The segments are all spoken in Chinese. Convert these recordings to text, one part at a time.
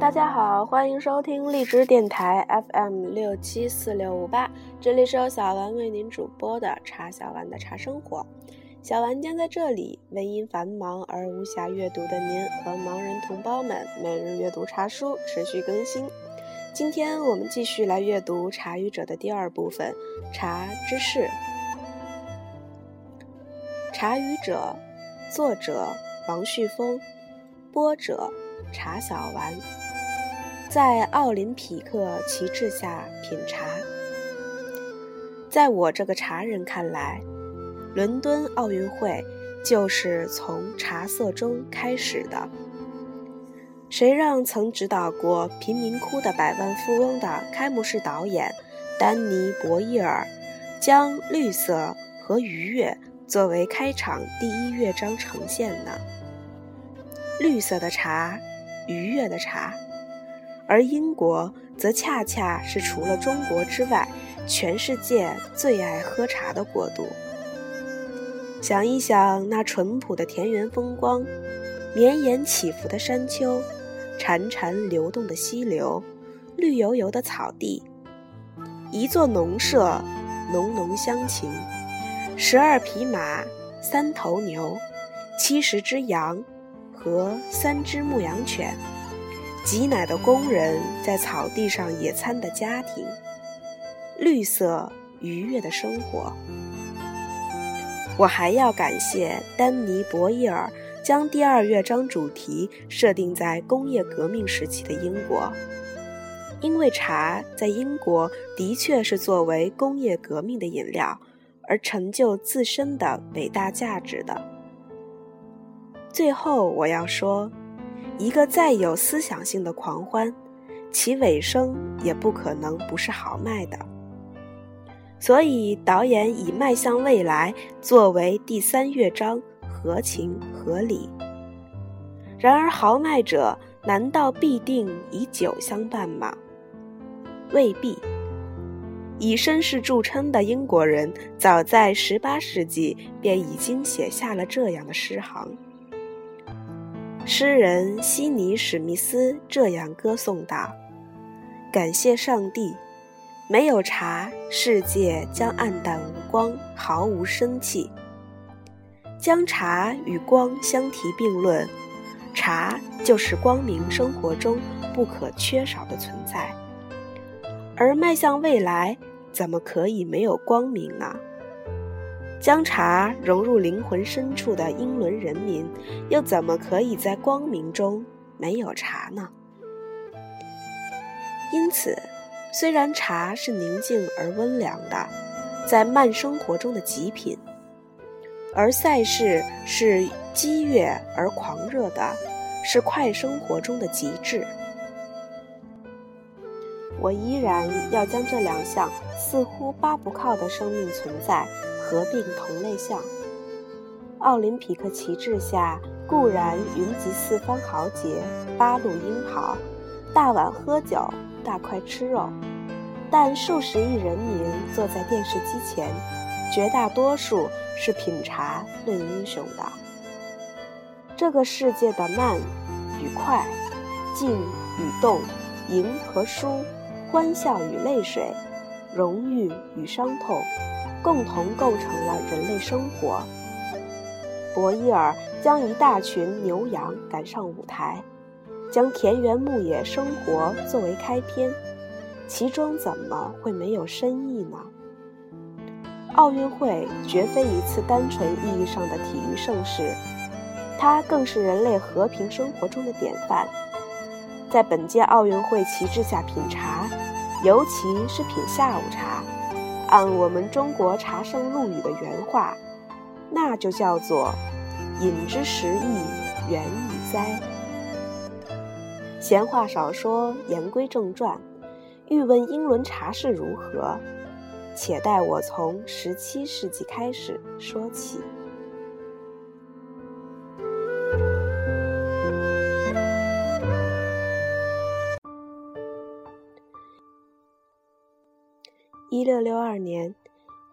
大家好，欢迎收听荔枝电台 FM 六七四六五八，这里是由小丸为您主播的茶小丸的茶生活。小丸将在这里为因繁忙而无暇阅读的您和盲人同胞们每日阅读茶书，持续更新。今天我们继续来阅读《茶语者》的第二部分《茶知识》。《茶语者》，作者王旭峰，播者茶小丸。在奥林匹克旗帜下品茶，在我这个茶人看来，伦敦奥运会就是从茶色中开始的。谁让曾指导过贫民窟的百万富翁的开幕式导演丹尼·博伊尔，将绿色和愉悦作为开场第一乐章呈现呢？绿色的茶，愉悦的茶，而英国则恰恰是除了中国之外，全世界最爱喝茶的国度。想一想那淳朴的田园风光，绵延起伏的山丘。潺潺流动的溪流，绿油油的草地，一座农舍，浓浓乡情，十二匹马，三头牛，七十只羊和三只牧羊犬，挤奶的工人在草地上野餐的家庭，绿色愉悦的生活。我还要感谢丹尼·博伊尔。将第二乐章主题设定在工业革命时期的英国，因为茶在英国的确是作为工业革命的饮料而成就自身的伟大价值的。最后，我要说，一个再有思想性的狂欢，其尾声也不可能不是豪迈的。所以，导演以《迈向未来》作为第三乐章。合情合理。然而，豪迈者难道必定以酒相伴吗？未必。以绅士著称的英国人，早在18世纪便已经写下了这样的诗行。诗人悉尼·史密斯这样歌颂道：“感谢上帝，没有茶，世界将暗淡无光，毫无生气。”将茶与光相提并论，茶就是光明生活中不可缺少的存在。而迈向未来，怎么可以没有光明呢？将茶融入灵魂深处的英伦人民，又怎么可以在光明中没有茶呢？因此，虽然茶是宁静而温良的，在慢生活中的极品。而赛事是激越而狂热的，是快生活中的极致。我依然要将这两项似乎扒不靠的生命存在合并同类项。奥林匹克旗帜下固然云集四方豪杰，八路英豪，大碗喝酒，大块吃肉，但数十亿人民坐在电视机前，绝大多数。是品茶论英雄的。这个世界的慢与快，静与动，赢和输，欢笑与泪水，荣誉与伤痛，共同构成了人类生活。博伊尔将一大群牛羊赶上舞台，将田园牧野生活作为开篇，其中怎么会没有深意呢？奥运会绝非一次单纯意义上的体育盛事，它更是人类和平生活中的典范。在本届奥运会旗帜下品茶，尤其是品下午茶，按我们中国茶圣陆羽的原话，那就叫做“饮之时意，远以哉”。闲话少说，言归正传，欲问英伦茶事如何？且待我从十七世纪开始说起。一六六二年，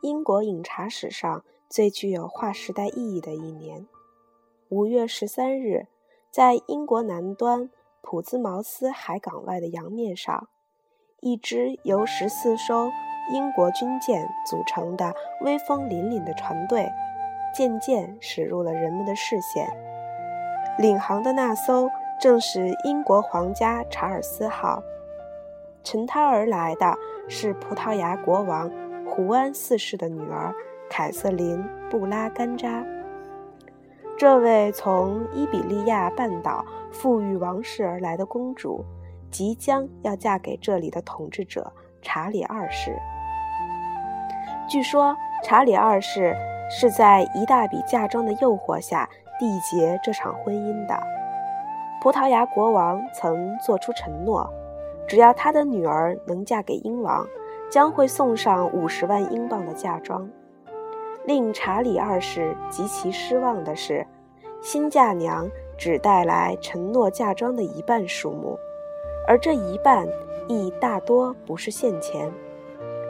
英国饮茶史上最具有划时代意义的一年。五月十三日，在英国南端普兹茅斯海港外的洋面上，一支由十四艘英国军舰组成的威风凛凛的船队，渐渐驶入了人们的视线。领航的那艘正是英国皇家查尔斯号，乘他而来的是葡萄牙国王胡安四世的女儿凯瑟琳·布拉干扎。这位从伊比利亚半岛富裕王室而来的公主，即将要嫁给这里的统治者查理二世。据说，查理二世是在一大笔嫁妆的诱惑下缔结这场婚姻的。葡萄牙国王曾做出承诺，只要他的女儿能嫁给英王，将会送上五十万英镑的嫁妆。令查理二世极其失望的是，新嫁娘只带来承诺嫁妆的一半数目，而这一半亦大多不是现钱，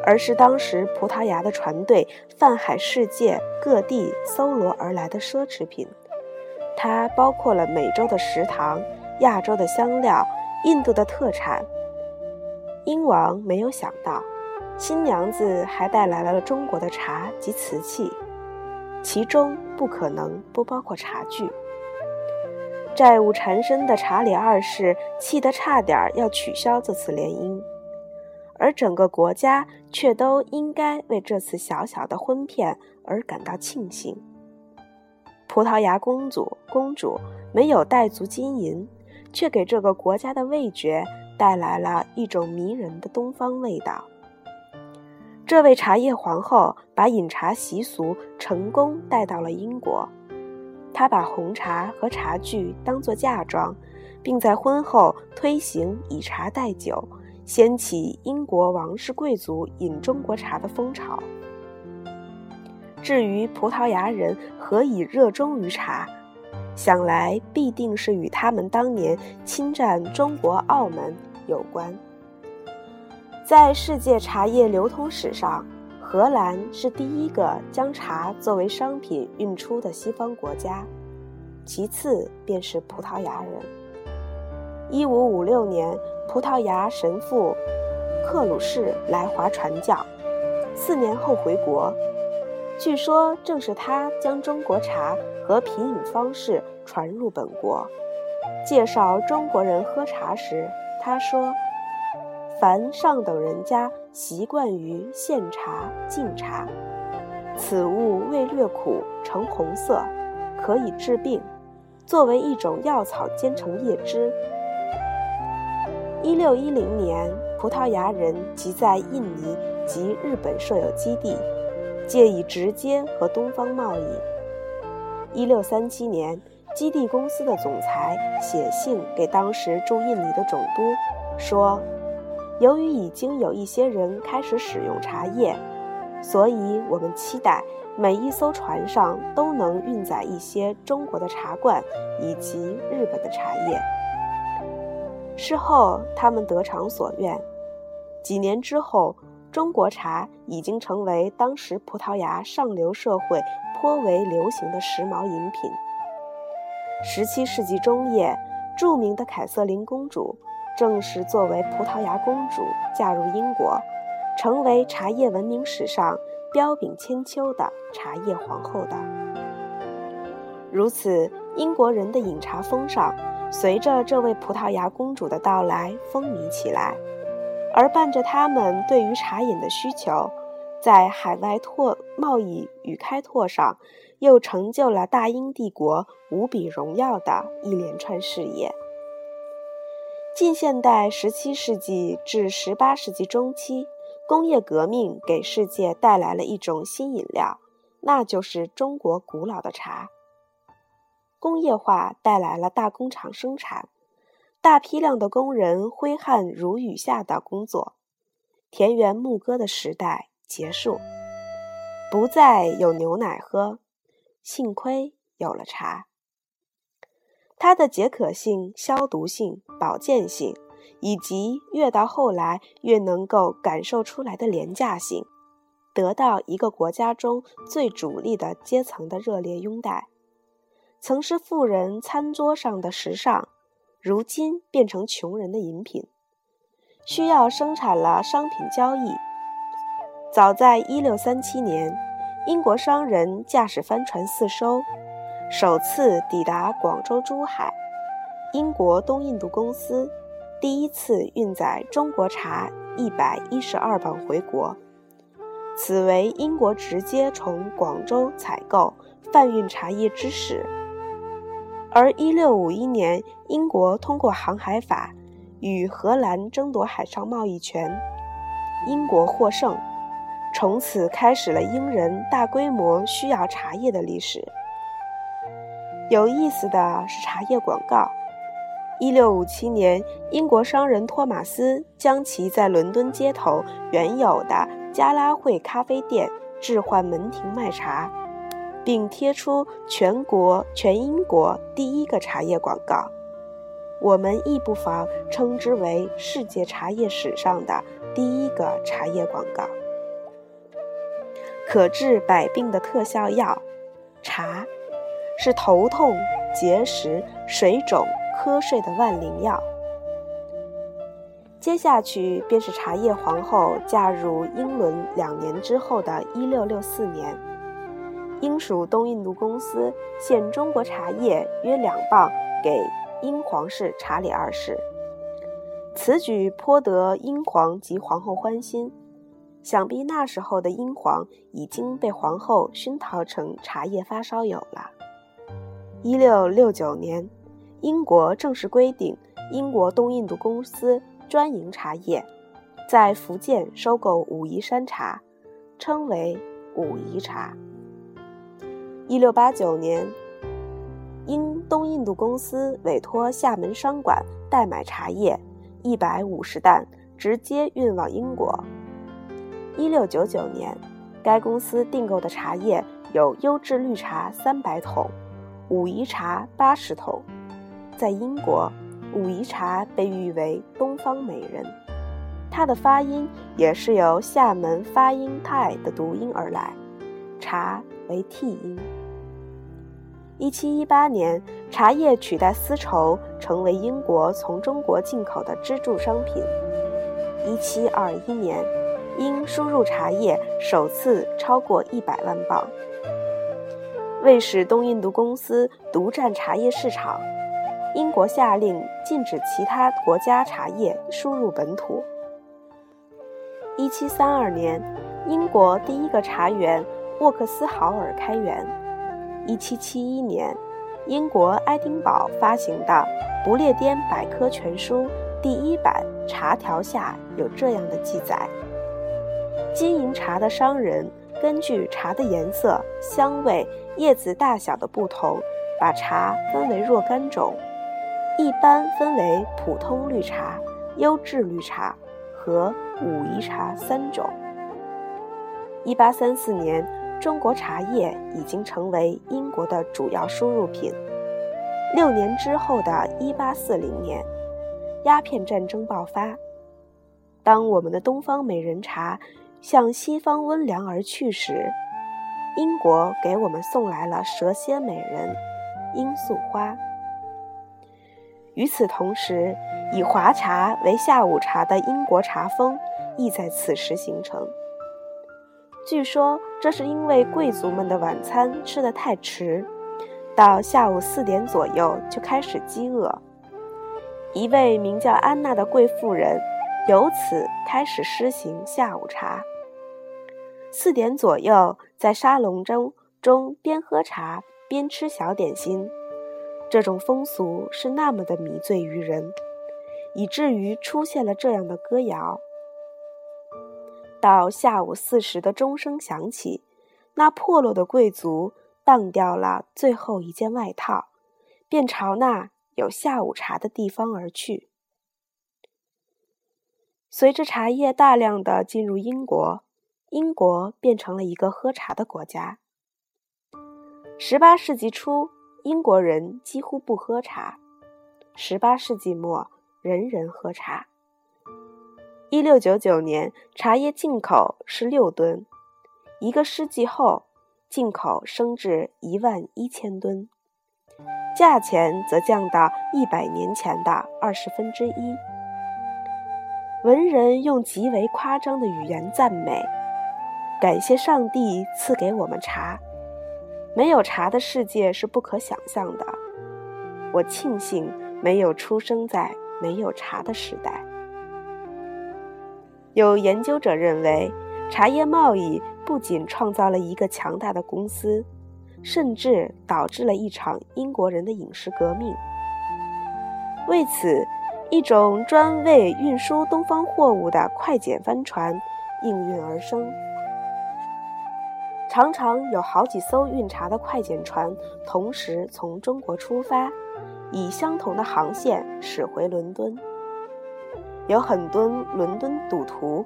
而是当时葡萄牙的船队泛海世界各地搜罗而来的奢侈品。它包括了美洲的食糖、亚洲的香料、印度的特产。英王没有想到。新娘子还带来了中国的茶及瓷器，其中不可能不包括茶具。债务缠身的查理二世气得差点要取消这次联姻，而整个国家却都应该为这次小小的婚骗而感到庆幸。葡萄牙公主公主没有带足金银，却给这个国家的味觉带来了一种迷人的东方味道。这位茶叶皇后把饮茶习俗成功带到了英国，她把红茶和茶具当作嫁妆，并在婚后推行以茶代酒，掀起英国王室贵族饮中国茶的风潮。至于葡萄牙人何以热衷于茶，想来必定是与他们当年侵占中国澳门有关。在世界茶叶流通史上，荷兰是第一个将茶作为商品运出的西方国家，其次便是葡萄牙人。一五五六年，葡萄牙神父克鲁士来华传教，四年后回国。据说正是他将中国茶和品饮方式传入本国。介绍中国人喝茶时，他说。凡上等人家习惯于献茶、敬茶，此物味略苦，呈红色，可以治病，作为一种药草煎成叶汁。一六一零年，葡萄牙人即在印尼及日本设有基地，借以直接和东方贸易。一六三七年，基地公司的总裁写信给当时驻印尼的总督，说。由于已经有一些人开始使用茶叶，所以我们期待每一艘船上都能运载一些中国的茶罐以及日本的茶叶。事后，他们得偿所愿。几年之后，中国茶已经成为当时葡萄牙上流社会颇为流行的时髦饮品。十七世纪中叶，著名的凯瑟琳公主。正是作为葡萄牙公主嫁入英国，成为茶叶文明史上彪炳千秋的茶叶皇后的。如此，英国人的饮茶风尚随着这位葡萄牙公主的到来风靡起来，而伴着他们对于茶饮的需求，在海外拓贸易与开拓上，又成就了大英帝国无比荣耀的一连串事业。近现代17世纪至18世纪中期，工业革命给世界带来了一种新饮料，那就是中国古老的茶。工业化带来了大工厂生产，大批量的工人挥汗如雨下的工作，田园牧歌的时代结束，不再有牛奶喝，幸亏有了茶。它的解渴性、消毒性、保健性，以及越到后来越能够感受出来的廉价性，得到一个国家中最主力的阶层的热烈拥戴。曾是富人餐桌上的时尚，如今变成穷人的饮品，需要生产了商品交易。早在1637年，英国商人驾驶帆船四艘，首次抵达广州、珠海。英国东印度公司第一次运载中国茶一百一十二磅回国，此为英国直接从广州采购贩运茶叶之始。而一六五一年，英国通过航海法与荷兰争夺海上贸易权，英国获胜，从此开始了英人大规模需要茶叶的历史。有意思的是，茶叶广告。一六五七年，英国商人托马斯将其在伦敦街头原有的加拉会咖啡店置换门庭卖茶，并贴出全国全英国第一个茶叶广告。我们亦不妨称之为世界茶叶史上的第一个茶叶广告。可治百病的特效药，茶，是头痛、结石、水肿。瞌睡的万灵药。接下去便是茶叶皇后嫁入英伦两年之后的1664年，英属东印度公司献中国茶叶约两磅给英皇室查理二世。此举颇得英皇及皇后欢心，想必那时候的英皇已经被皇后熏陶成茶叶发烧友了。1669年。英国正式规定，英国东印度公司专营茶叶，在福建收购武夷山茶，称为武夷茶。一六八九年，英东印度公司委托厦门商馆代买茶叶一百五十担，直接运往英国。一六九九年，该公司订购的茶叶有优质绿茶三百桶，武夷茶八十桶。在英国，武夷茶被誉为“东方美人”，它的发音也是由厦门发音泰的读音而来，茶为 t 音。一七一八年，茶叶取代丝绸成为英国从中国进口的支柱商品。一七二一年，因输入茶叶首次超过一百万磅。为使东印度公司独占茶叶市场。英国下令禁止其他国家茶叶输入本土。一七三二年，英国第一个茶园沃克斯豪尔开园。一七七一年，英国爱丁堡发行的《不列颠百科全书》第一版茶条下有这样的记载：经营茶的商人根据茶的颜色、香味、叶子大小的不同，把茶分为若干种。一般分为普通绿茶、优质绿茶和武夷茶三种。一八三四年，中国茶叶已经成为英国的主要输入品。六年之后的一八四零年，鸦片战争爆发。当我们的东方美人茶向西方温凉而去时，英国给我们送来了蛇蝎美人罂粟花。与此同时，以华茶为下午茶的英国茶风亦在此时形成。据说这是因为贵族们的晚餐吃得太迟，到下午四点左右就开始饥饿。一位名叫安娜的贵妇人由此开始施行下午茶。四点左右，在沙龙中中边喝茶边吃小点心。这种风俗是那么的迷醉于人，以至于出现了这样的歌谣：到下午四时的钟声响起，那破落的贵族当掉了最后一件外套，便朝那有下午茶的地方而去。随着茶叶大量的进入英国，英国变成了一个喝茶的国家。十八世纪初。英国人几乎不喝茶。十八世纪末，人人喝茶。一六九九年，茶叶进口是六吨，一个世纪后，进口升至一万一千吨，价钱则降到一百年前的二十分之一。文人用极为夸张的语言赞美，感谢上帝赐给我们茶。没有茶的世界是不可想象的。我庆幸没有出生在没有茶的时代。有研究者认为，茶叶贸易不仅创造了一个强大的公司，甚至导致了一场英国人的饮食革命。为此，一种专为运输东方货物的快简帆船应运而生。常常有好几艘运茶的快简船同时从中国出发，以相同的航线驶回伦敦。有很多伦敦赌徒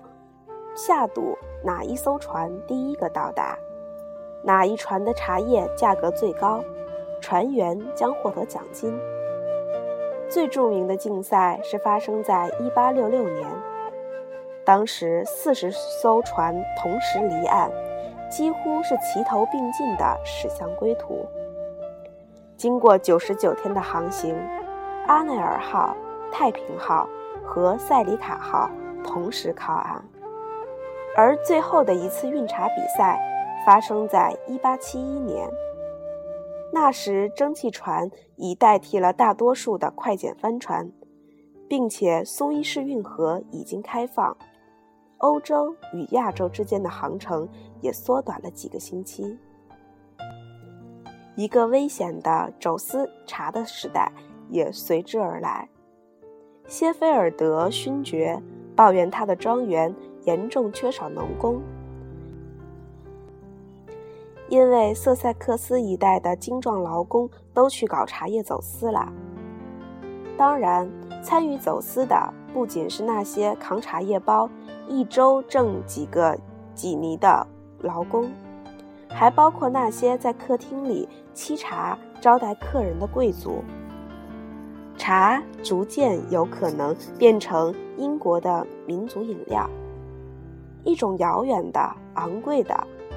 下赌哪一艘船第一个到达，哪一船的茶叶价格最高，船员将获得奖金。最著名的竞赛是发生在1866年，当时四十艘船同时离岸。几乎是齐头并进地驶向归途。经过九十九天的航行，阿内尔号、太平号和塞里卡号同时靠岸。而最后的一次运茶比赛发生在一八七一年，那时蒸汽船已代替了大多数的快简帆船，并且苏伊士运河已经开放。欧洲与亚洲之间的航程也缩短了几个星期。一个危险的走私茶的时代也随之而来。谢菲尔德勋爵抱怨他的庄园严重缺少农工，因为瑟塞克斯一带的精壮劳工都去搞茶叶走私了。当然，参与走私的不仅是那些扛茶叶包。一周挣几个几尼的劳工，还包括那些在客厅里沏茶招待客人的贵族。茶逐渐有可能变成英国的民族饮料，一种遥远的、昂贵的、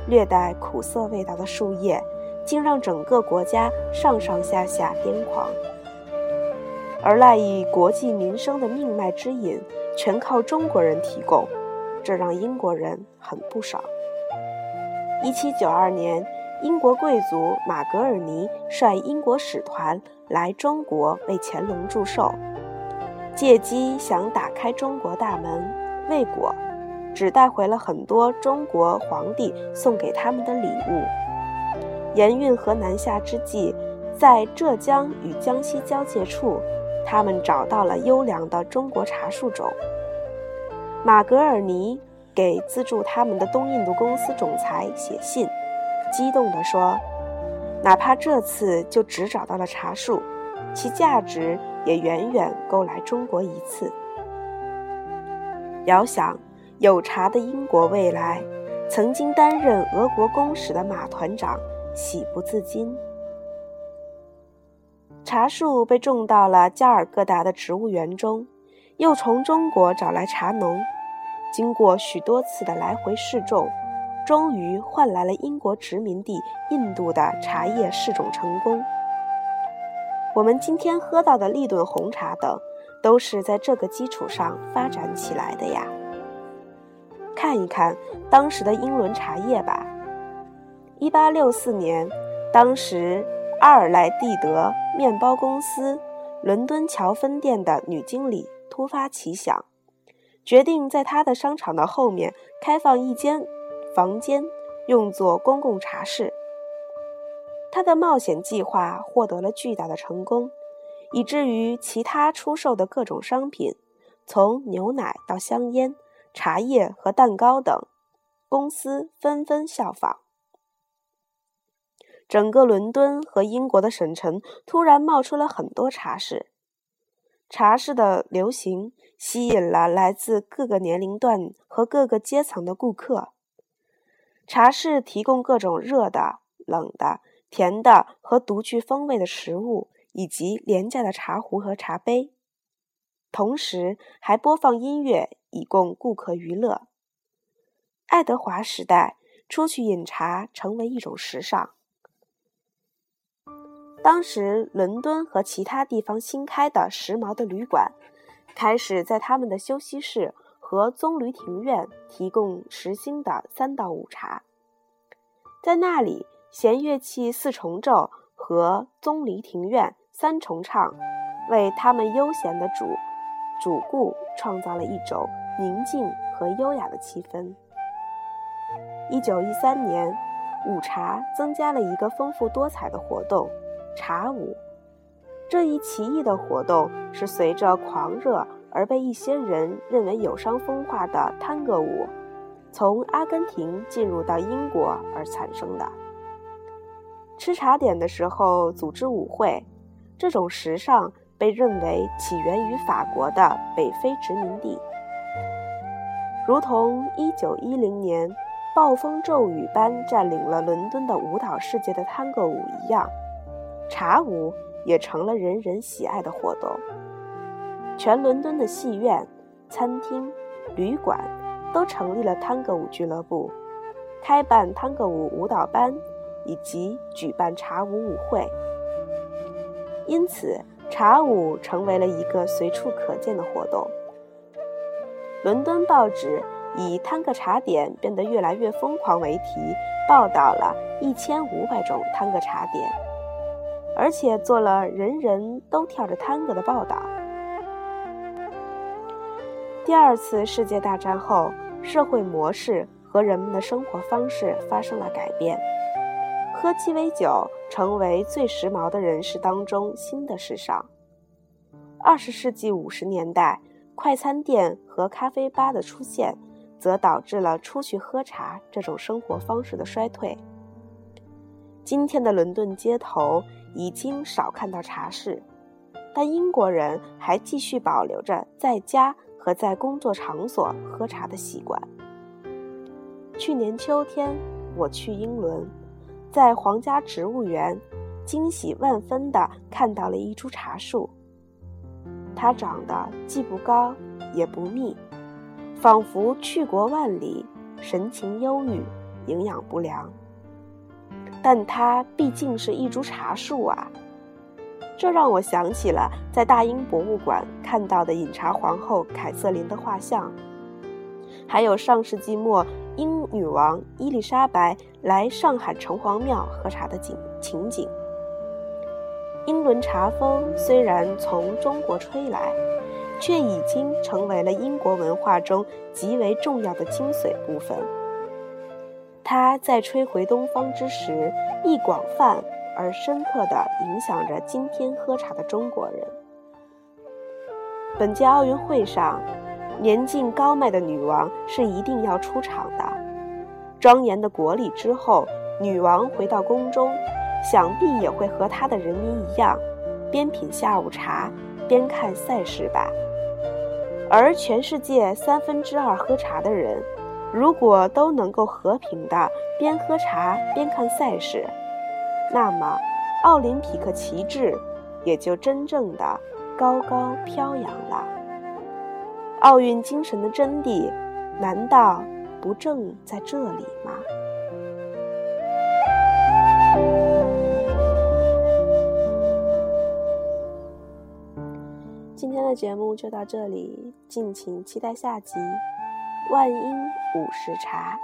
略带苦涩味道的树叶，竟让整个国家上上下下癫狂。而赖以国计民生的命脉之饮，全靠中国人提供。这让英国人很不爽。一七九二年，英国贵族马格尔尼率英国使团来中国为乾隆祝寿，借机想打开中国大门，未果，只带回了很多中国皇帝送给他们的礼物。沿运河南下之际，在浙江与江西交界处，他们找到了优良的中国茶树种。马格尔尼给资助他们的东印度公司总裁写信，激动地说：“哪怕这次就只找到了茶树，其价值也远远够来中国一次。”遥想有茶的英国未来，曾经担任俄国公使的马团长喜不自禁。茶树被种到了加尔各答的植物园中。又从中国找来茶农，经过许多次的来回试种，终于换来了英国殖民地印度的茶叶试种成功。我们今天喝到的立顿红茶等，都是在这个基础上发展起来的呀。看一看当时的英伦茶叶吧。一八六四年，当时阿尔莱蒂德面包公司伦敦桥分店的女经理。突发奇想，决定在她的商场的后面开放一间房间，用作公共茶室。他的冒险计划获得了巨大的成功，以至于其他出售的各种商品，从牛奶到香烟、茶叶和蛋糕等，公司纷纷效仿。整个伦敦和英国的省城突然冒出了很多茶室。茶室的流行吸引了来自各个年龄段和各个阶层的顾客。茶室提供各种热的、冷的、甜的和独具风味的食物，以及廉价的茶壶和茶杯，同时还播放音乐以供顾客娱乐。爱德华时代，出去饮茶成为一种时尚。当时，伦敦和其他地方新开的时髦的旅馆，开始在他们的休息室和棕榈庭院提供时兴的三到五茶。在那里，弦乐器四重奏和棕榈庭院三重唱，为他们悠闲的主主顾创造了一种宁静和优雅的气氛。一九一三年，午茶增加了一个丰富多彩的活动。茶舞，这一奇异的活动是随着狂热而被一些人认为有伤风化的探戈舞，从阿根廷进入到英国而产生的。吃茶点的时候组织舞会，这种时尚被认为起源于法国的北非殖民地，如同1910年暴风骤雨般占领了伦敦的舞蹈世界的探戈舞一样。茶舞也成了人人喜爱的活动。全伦敦的戏院、餐厅、旅馆都成立了探戈舞俱乐部，开办探戈舞舞蹈班，以及举办茶舞舞会。因此，茶舞成为了一个随处可见的活动。伦敦报纸以“探戈茶点变得越来越疯狂”为题，报道了一千五百种探戈茶点。而且做了人人都跳着探戈的报道。第二次世界大战后，社会模式和人们的生活方式发生了改变，喝鸡尾酒成为最时髦的人士当中新的时尚。二十世纪五十年代，快餐店和咖啡吧的出现，则导致了出去喝茶这种生活方式的衰退。今天的伦敦街头。已经少看到茶室，但英国人还继续保留着在家和在工作场所喝茶的习惯。去年秋天，我去英伦，在皇家植物园，惊喜万分地看到了一株茶树。它长得既不高也不密，仿佛去国万里，神情忧郁，营养不良。但它毕竟是一株茶树啊，这让我想起了在大英博物馆看到的饮茶皇后凯瑟琳的画像，还有上世纪末英女王伊丽莎白来上海城隍庙喝茶的景情景。英伦茶风虽然从中国吹来，却已经成为了英国文化中极为重要的精髓部分。它在吹回东方之时，亦广泛而深刻地影响着今天喝茶的中国人。本届奥运会上，年近高迈的女王是一定要出场的。庄严的国礼之后，女王回到宫中，想必也会和她的人民一样，边品下午茶，边看赛事吧。而全世界三分之二喝茶的人。如果都能够和平的边喝茶边看赛事，那么奥林匹克旗帜也就真正的高高飘扬了。奥运精神的真谛，难道不正在这里吗？今天的节目就到这里，敬请期待下集。万英午时茶。